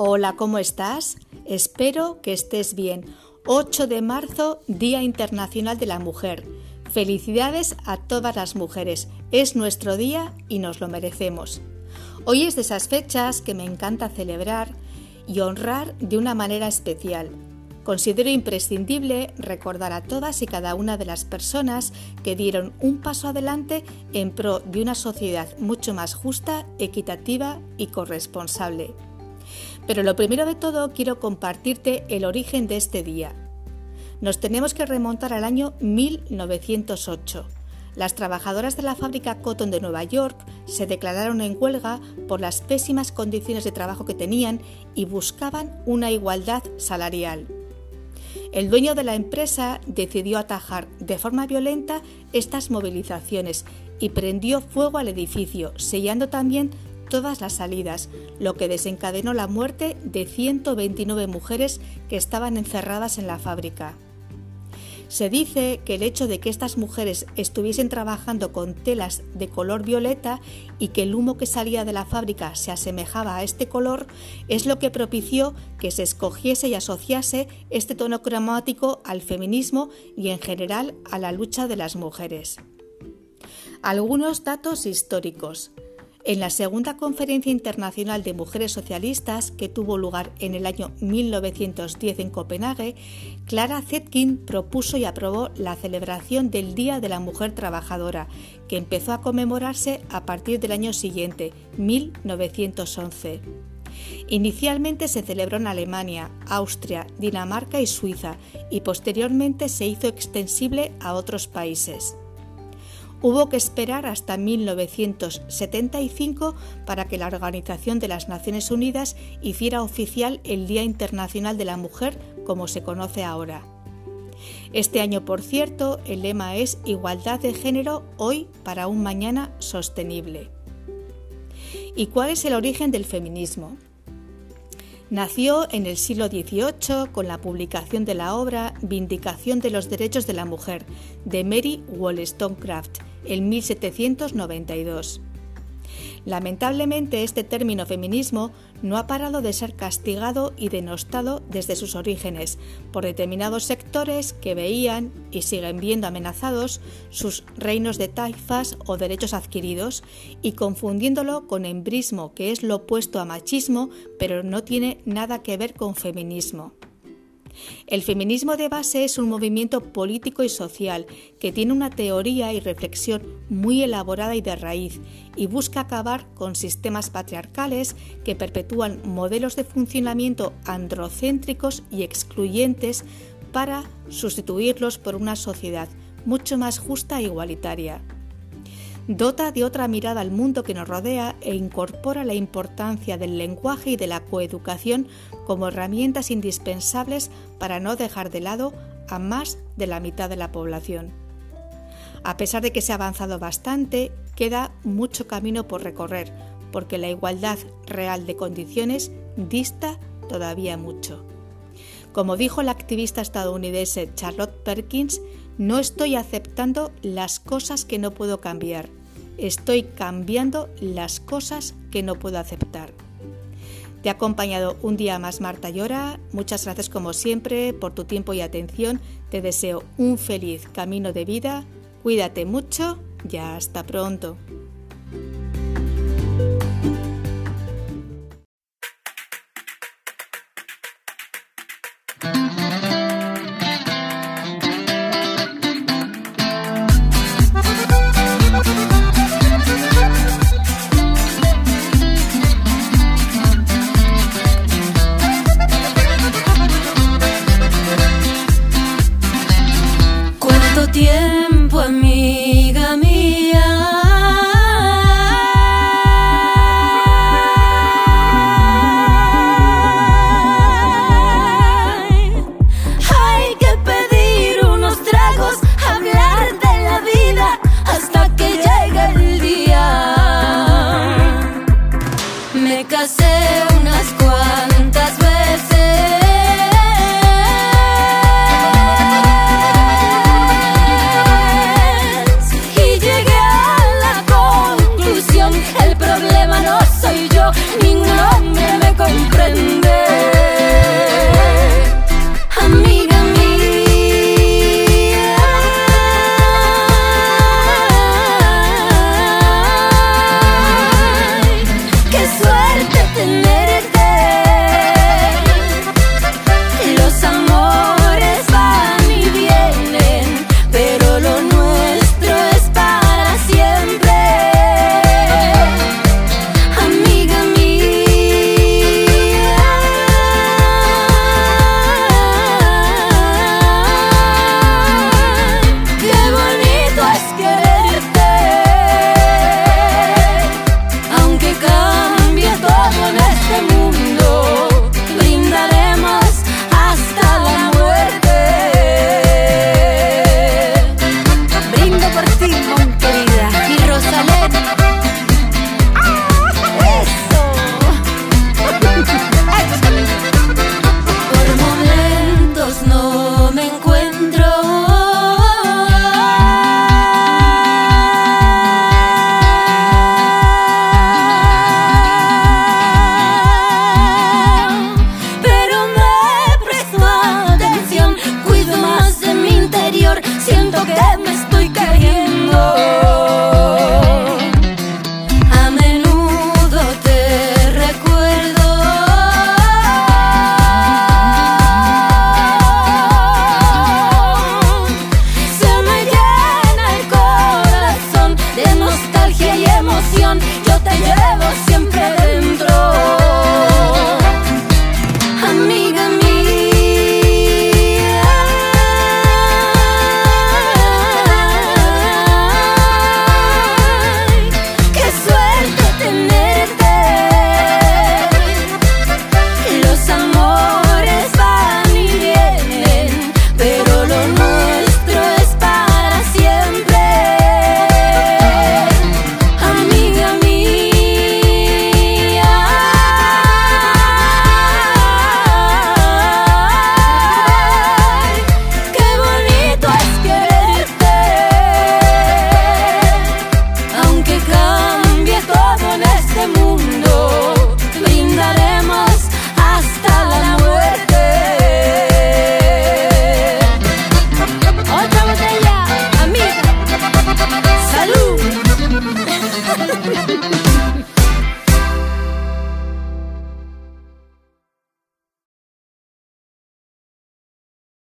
Hola, ¿cómo estás? Espero que estés bien. 8 de marzo, Día Internacional de la Mujer. Felicidades a todas las mujeres. Es nuestro día y nos lo merecemos. Hoy es de esas fechas que me encanta celebrar y honrar de una manera especial. Considero imprescindible recordar a todas y cada una de las personas que dieron un paso adelante en pro de una sociedad mucho más justa, equitativa y corresponsable. Pero lo primero de todo quiero compartirte el origen de este día. Nos tenemos que remontar al año 1908. Las trabajadoras de la fábrica Cotton de Nueva York se declararon en huelga por las pésimas condiciones de trabajo que tenían y buscaban una igualdad salarial. El dueño de la empresa decidió atajar de forma violenta estas movilizaciones y prendió fuego al edificio, sellando también todas las salidas, lo que desencadenó la muerte de 129 mujeres que estaban encerradas en la fábrica. Se dice que el hecho de que estas mujeres estuviesen trabajando con telas de color violeta y que el humo que salía de la fábrica se asemejaba a este color es lo que propició que se escogiese y asociase este tono cromático al feminismo y en general a la lucha de las mujeres. Algunos datos históricos. En la segunda Conferencia Internacional de Mujeres Socialistas, que tuvo lugar en el año 1910 en Copenhague, Clara Zetkin propuso y aprobó la celebración del Día de la Mujer Trabajadora, que empezó a conmemorarse a partir del año siguiente, 1911. Inicialmente se celebró en Alemania, Austria, Dinamarca y Suiza y posteriormente se hizo extensible a otros países. Hubo que esperar hasta 1975 para que la Organización de las Naciones Unidas hiciera oficial el Día Internacional de la Mujer como se conoce ahora. Este año, por cierto, el lema es Igualdad de género hoy para un mañana sostenible. ¿Y cuál es el origen del feminismo? Nació en el siglo XVIII con la publicación de la obra Vindicación de los Derechos de la Mujer de Mary Wollstonecraft en 1792. Lamentablemente este término feminismo no ha parado de ser castigado y denostado desde sus orígenes por determinados sectores que veían y siguen viendo amenazados sus reinos de taifas o derechos adquiridos y confundiéndolo con embrismo que es lo opuesto a machismo pero no tiene nada que ver con feminismo. El feminismo de base es un movimiento político y social que tiene una teoría y reflexión muy elaborada y de raíz y busca acabar con sistemas patriarcales que perpetúan modelos de funcionamiento androcéntricos y excluyentes para sustituirlos por una sociedad mucho más justa e igualitaria dota de otra mirada al mundo que nos rodea e incorpora la importancia del lenguaje y de la coeducación como herramientas indispensables para no dejar de lado a más de la mitad de la población. A pesar de que se ha avanzado bastante, queda mucho camino por recorrer, porque la igualdad real de condiciones dista todavía mucho. Como dijo la activista estadounidense Charlotte Perkins, no estoy aceptando las cosas que no puedo cambiar, estoy cambiando las cosas que no puedo aceptar. Te ha acompañado un día más Marta Llora. Muchas gracias como siempre por tu tiempo y atención. Te deseo un feliz camino de vida. Cuídate mucho y hasta pronto. tiempo a mí.